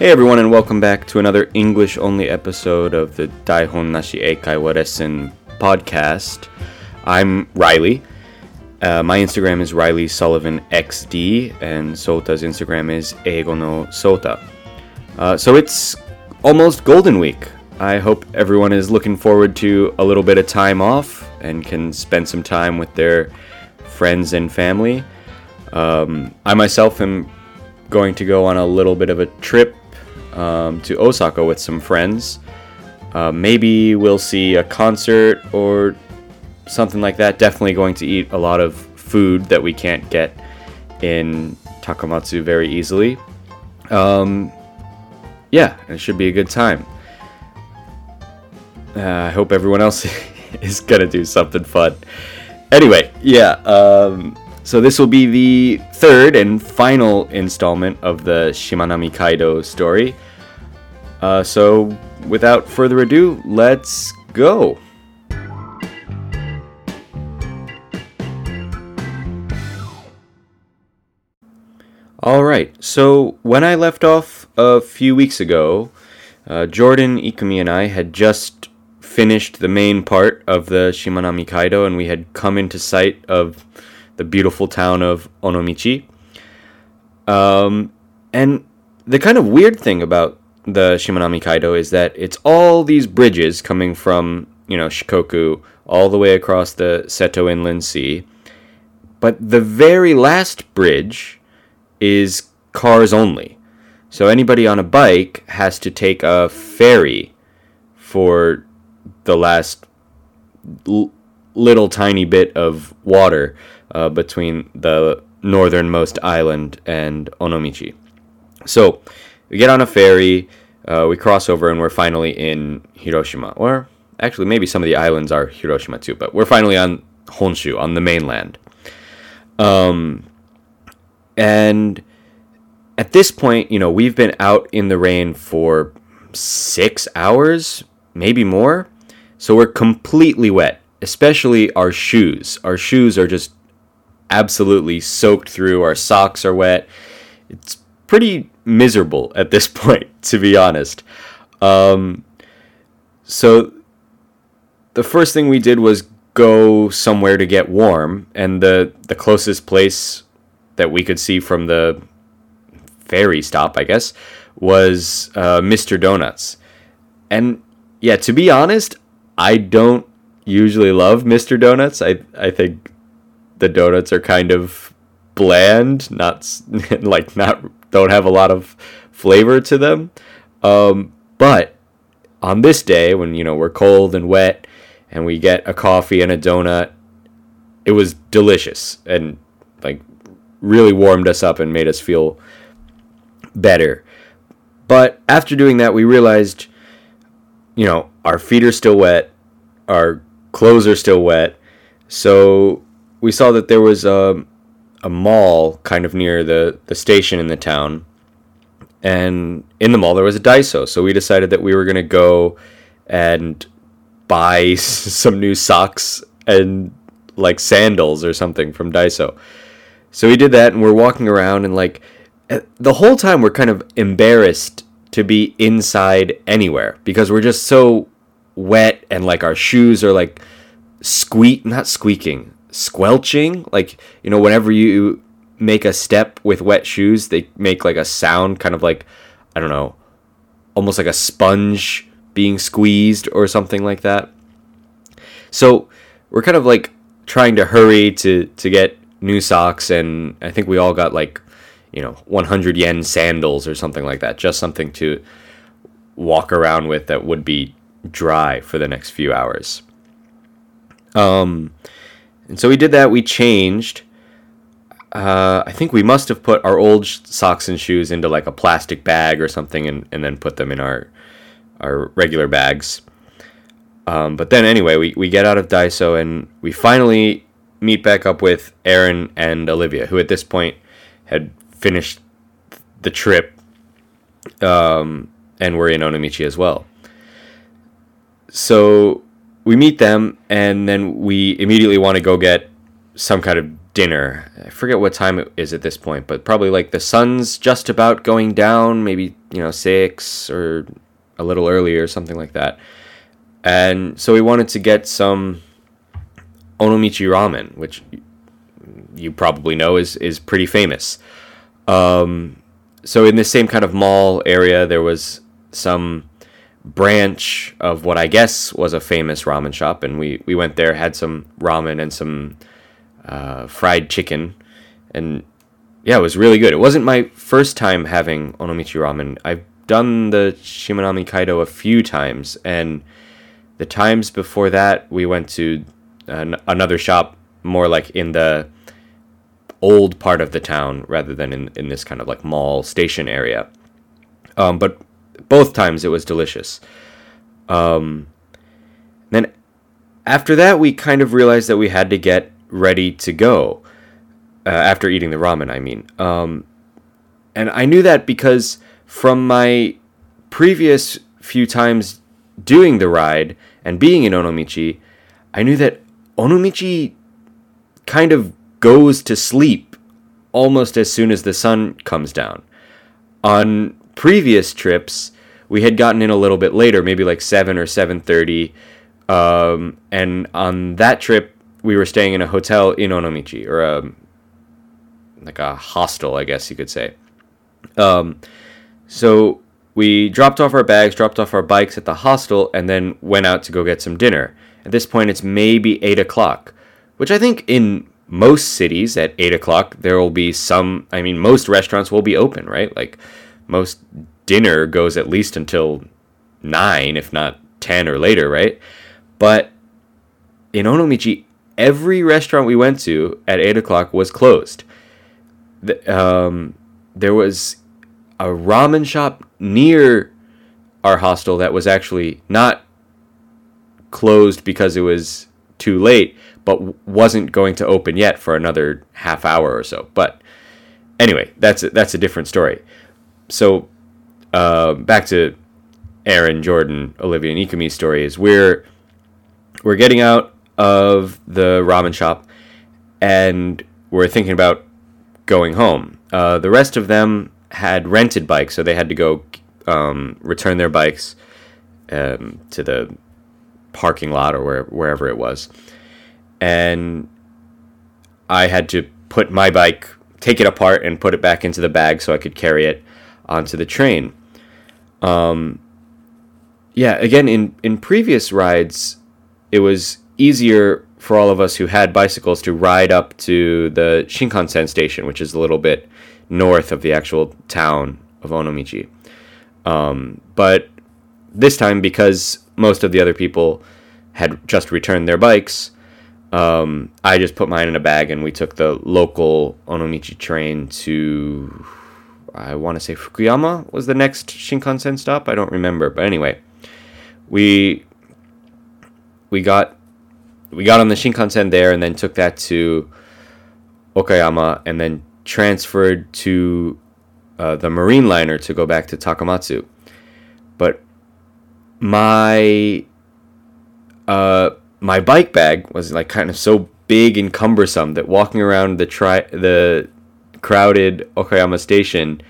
Hey everyone, and welcome back to another English only episode of the Daihon Nashi Eikaiwa Lesson podcast. I'm Reilly. Uh, my Instagram is Reilly Sullivan XD, and Sota's Instagram is Eigono Sota. Uh, so it's almost Golden Week. I hope everyone is looking forward to a little bit of time off and can spend some time with their friends and family. Um, I myself am going to go on a little bit of a trip um, to Osaka with some friends. Uh, maybe we'll see a concert or something like that. Definitely going to eat a lot of food that we can't get in Takamatsu very easily. Um, yeah, it should be a good time. Uh, I hope everyone else is gonna do something fun. Anyway, yeah. Um, so this will be the third and final installment of the Shimanami Kaido story. Uh, so without further ado, let's go. Alright, so when I left off a few weeks ago, uh, Jordan, Ikumi, and I had just finished the main part of the Shimanami Kaido and we had come into sight of the beautiful town of Onomichi. Um, and the kind of weird thing about the Shimanami Kaido is that it's all these bridges coming from, you know, Shikoku all the way across the Seto Inland Sea. But the very last bridge is cars only. So anybody on a bike has to take a ferry for the last l- little tiny bit of water uh, between the northernmost island and Onomichi. So we get on a ferry, uh, we cross over, and we're finally in Hiroshima. Or actually, maybe some of the islands are Hiroshima too, but we're finally on Honshu, on the mainland. Um, and at this point, you know, we've been out in the rain for six hours, maybe more. So we're completely wet, especially our shoes. Our shoes are just absolutely soaked through. Our socks are wet. It's pretty miserable at this point, to be honest. Um, so the first thing we did was go somewhere to get warm, and the the closest place that we could see from the ferry stop, I guess, was uh, Mr. Donuts. And yeah, to be honest, I don't usually love Mr. Donuts. I I think the donuts are kind of bland, not like not don't have a lot of flavor to them. Um, but on this day, when you know we're cold and wet, and we get a coffee and a donut, it was delicious and like really warmed us up and made us feel better. But after doing that, we realized, you know, our feet are still wet, our clothes are still wet, so we saw that there was a, a mall kind of near the, the station in the town. And in the mall, there was a Daiso. So we decided that we were going to go and buy some new socks and like sandals or something from Daiso. So we did that and we're walking around and like eh, the whole time we're kind of embarrassed to be inside anywhere because we're just so wet and like our shoes are like squeak not squeaking squelching like you know whenever you make a step with wet shoes they make like a sound kind of like i don't know almost like a sponge being squeezed or something like that. So we're kind of like trying to hurry to to get new socks and i think we all got like you know 100 yen sandals or something like that just something to walk around with that would be dry for the next few hours. Um and so we did that. We changed. Uh, I think we must have put our old socks and shoes into like a plastic bag or something, and, and then put them in our our regular bags. Um, but then anyway, we, we get out of Daiso and we finally meet back up with Aaron and Olivia, who at this point had finished the trip um, and were in Onomichi as well. So we meet them and then we immediately want to go get some kind of dinner. I forget what time it is at this point, but probably like the sun's just about going down, maybe, you know, 6 or a little earlier, something like that. And so we wanted to get some Onomichi ramen, which you probably know is is pretty famous. Um, so in this same kind of mall area, there was some branch of what I guess was a famous ramen shop, and we we went there, had some ramen and some uh, fried chicken, and yeah, it was really good. It wasn't my first time having onomichi ramen. I've done the Shimanami Kaido a few times, and the times before that, we went to an- another shop more like in the old part of the town rather than in, in this kind of like mall station area. Um, but both times it was delicious. Um, then after that, we kind of realized that we had to get ready to go. Uh, after eating the ramen, I mean. Um, and I knew that because from my previous few times doing the ride and being in Onomichi, I knew that Onomichi kind of goes to sleep almost as soon as the sun comes down. On previous trips, we had gotten in a little bit later, maybe like 7 or 7:30. Um, and on that trip, we were staying in a hotel in Onomichi or a like a hostel, I guess you could say. Um, so we dropped off our bags, dropped off our bikes at the hostel, and then went out to go get some dinner. At this point, it's maybe eight o'clock, which I think in most cities at eight o'clock there will be some. I mean, most restaurants will be open, right? Like most dinner goes at least until nine, if not ten or later, right? But in Onomichi, every restaurant we went to at eight o'clock was closed. The, um, there was a ramen shop near our hostel that was actually not closed because it was too late, but wasn't going to open yet for another half hour or so. But anyway, that's a, that's a different story. So uh, back to Aaron, Jordan, Olivia, and Ikumi's story is we're we're getting out of the ramen shop and we're thinking about going home. Uh, the rest of them had rented bikes, so they had to go um, return their bikes um, to the parking lot or where, wherever it was. And I had to put my bike, take it apart, and put it back into the bag so I could carry it onto the train. Um, yeah, again, in, in previous rides, it was easier for all of us who had bicycles to ride up to the Shinkansen station, which is a little bit north of the actual town of Onomichi. Um, but this time, because most of the other people had just returned their bikes, um, I just put mine in a bag and we took the local Onomichi train to, I want to say Fukuyama was the next Shinkansen stop. I don't remember, but anyway, we we got we got on the Shinkansen there and then took that to Okayama and then transferred to uh, the marine liner to go back to Takamatsu. But my uh, my bike bag was like kind of so big and cumbersome that walking around the tri- the crowded Okayama station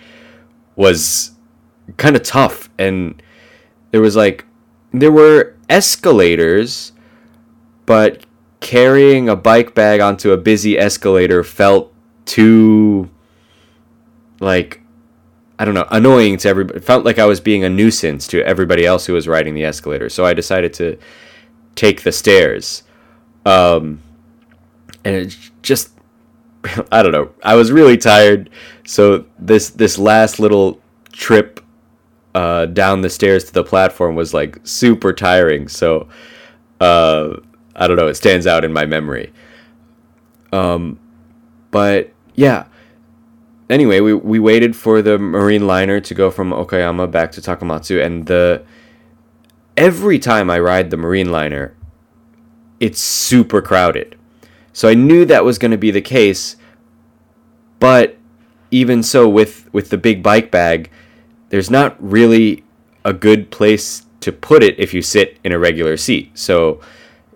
was kind of tough and there was like there were escalators but carrying a bike bag onto a busy escalator felt too like I don't know, annoying to everybody. It felt like I was being a nuisance to everybody else who was riding the escalator. So I decided to take the stairs. Um, and it just I don't know. I was really tired. So this this last little trip uh, down the stairs to the platform was like super tiring. So uh, I don't know. It stands out in my memory. Um, but yeah, anyway, we, we waited for the marine liner to go from Okayama back to Takamatsu, and the every time I ride the marine liner, it's super crowded. So I knew that was going to be the case, but even so, with with the big bike bag, there's not really a good place to put it if you sit in a regular seat. So,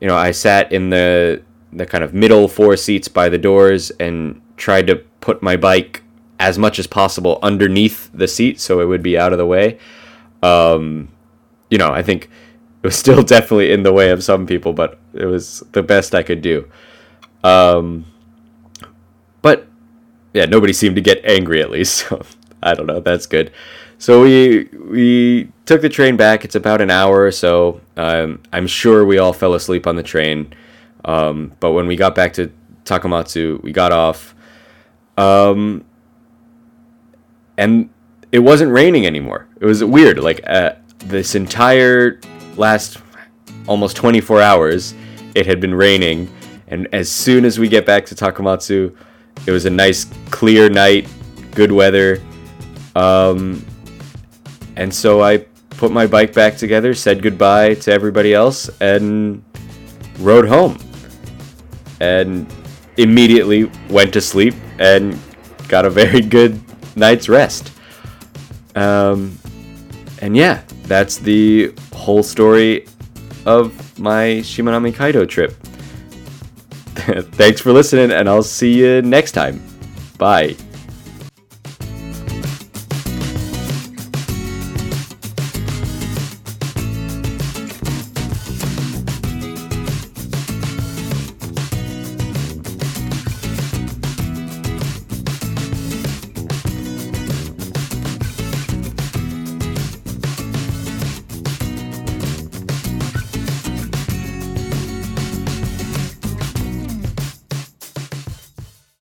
you know, I sat in the the kind of middle four seats by the doors and tried to put my bike as much as possible underneath the seat so it would be out of the way. Um, you know, I think it was still definitely in the way of some people, but it was the best I could do. Um, but yeah, nobody seemed to get angry at least. So I don't know. That's good. So we we took the train back. It's about an hour or so. Um, I'm sure we all fell asleep on the train. Um, but when we got back to Takamatsu, we got off. Um, and it wasn't raining anymore. It was weird. Like uh, this entire last almost 24 hours, it had been raining. And as soon as we get back to Takamatsu, it was a nice clear night, good weather. Um, and so I put my bike back together, said goodbye to everybody else, and rode home. And immediately went to sleep and got a very good night's rest. Um, and yeah, that's the whole story of my Shimanami Kaido trip. Thanks for listening, and I'll see you next time. Bye.